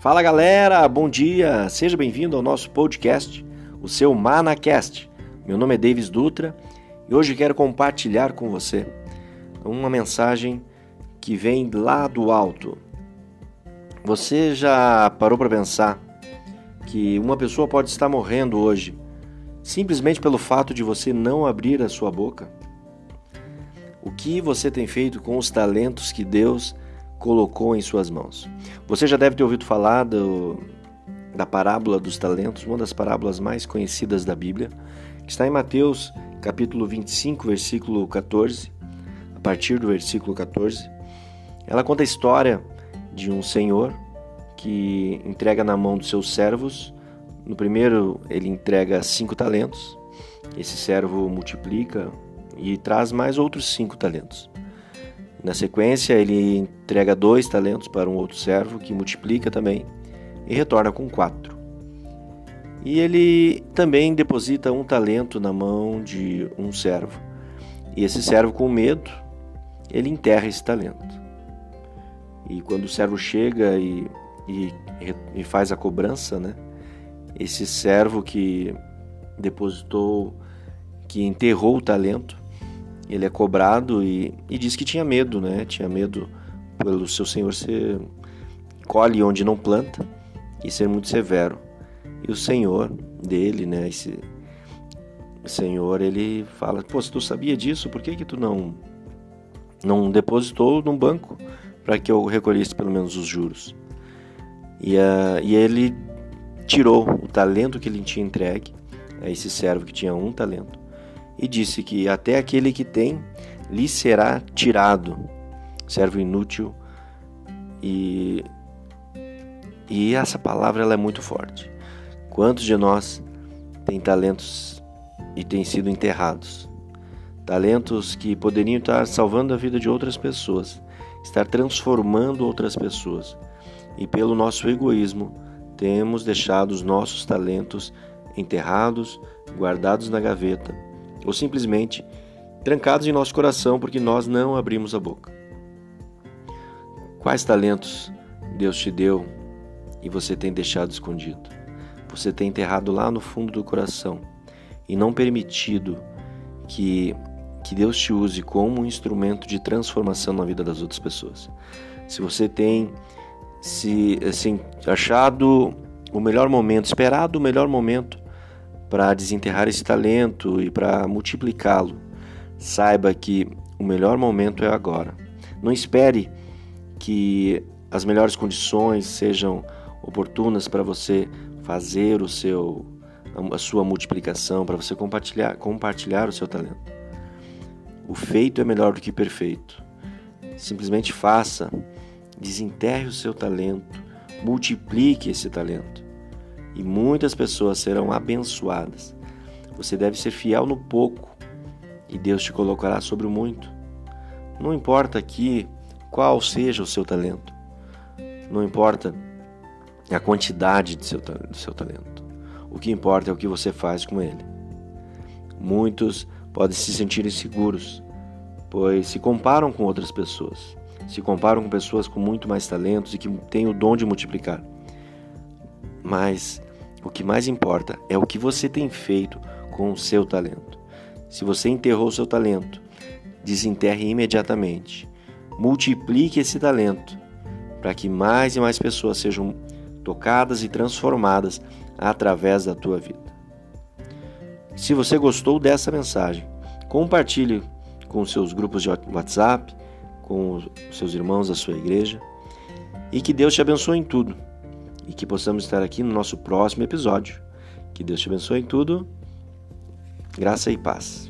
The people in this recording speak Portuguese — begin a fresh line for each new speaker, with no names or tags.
Fala galera, bom dia, seja bem-vindo ao nosso podcast, o seu ManaCast. Meu nome é Davis Dutra e hoje quero compartilhar com você uma mensagem que vem lá do alto. Você já parou para pensar que uma pessoa pode estar morrendo hoje simplesmente pelo fato de você não abrir a sua boca? O que você tem feito com os talentos que Deus colocou em suas mãos? Você já deve ter ouvido falar do, da parábola dos talentos, uma das parábolas mais conhecidas da Bíblia, que está em Mateus capítulo 25, versículo 14, a partir do versículo 14. Ela conta a história de um senhor que entrega na mão dos seus servos. No primeiro, ele entrega cinco talentos. Esse servo multiplica e traz mais outros cinco talentos. Na sequência, ele entrega dois talentos para um outro servo que multiplica também e retorna com quatro. E ele também deposita um talento na mão de um servo. E esse servo, com medo, ele enterra esse talento. E quando o servo chega e, e, e faz a cobrança, né? Esse servo que depositou, que enterrou o talento, ele é cobrado e, e diz que tinha medo, né? Tinha medo pelo seu senhor ser colhe onde não planta e ser muito severo. E o senhor dele, né? Esse senhor, ele fala: Pô, se tu sabia disso, por que que tu não não depositou num banco para que eu recolhesse pelo menos os juros? E, uh, e ele tirou o talento que ele tinha entregue a esse servo que tinha um talento e disse que até aquele que tem lhe será tirado, servo inútil. E, e essa palavra ela é muito forte. Quantos de nós têm talentos e têm sido enterrados? Talentos que poderiam estar salvando a vida de outras pessoas, estar transformando outras pessoas. E pelo nosso egoísmo, temos deixado os nossos talentos enterrados, guardados na gaveta ou simplesmente trancados em nosso coração porque nós não abrimos a boca. Quais talentos Deus te deu e você tem deixado escondido? Você tem enterrado lá no fundo do coração e não permitido que, que Deus te use como um instrumento de transformação na vida das outras pessoas. Se você tem se assim, achado o melhor momento, esperado o melhor momento para desenterrar esse talento e para multiplicá-lo. Saiba que o melhor momento é agora. Não espere que as melhores condições sejam oportunas para você fazer o seu a sua multiplicação, para você compartilhar compartilhar o seu talento. O feito é melhor do que perfeito. Simplesmente faça, desenterre o seu talento, multiplique esse talento e muitas pessoas serão abençoadas. Você deve ser fiel no pouco e Deus te colocará sobre o muito. Não importa aqui qual seja o seu talento, não importa a quantidade do seu, do seu talento. O que importa é o que você faz com ele. Muitos podem se sentir inseguros, pois se comparam com outras pessoas, se comparam com pessoas com muito mais talentos e que têm o dom de multiplicar. Mas o que mais importa é o que você tem feito com o seu talento. Se você enterrou o seu talento, desenterre imediatamente. Multiplique esse talento para que mais e mais pessoas sejam tocadas e transformadas através da tua vida. Se você gostou dessa mensagem, compartilhe com seus grupos de WhatsApp, com seus irmãos da sua igreja e que Deus te abençoe em tudo e que possamos estar aqui no nosso próximo episódio. Que Deus te abençoe em tudo. Graça e paz.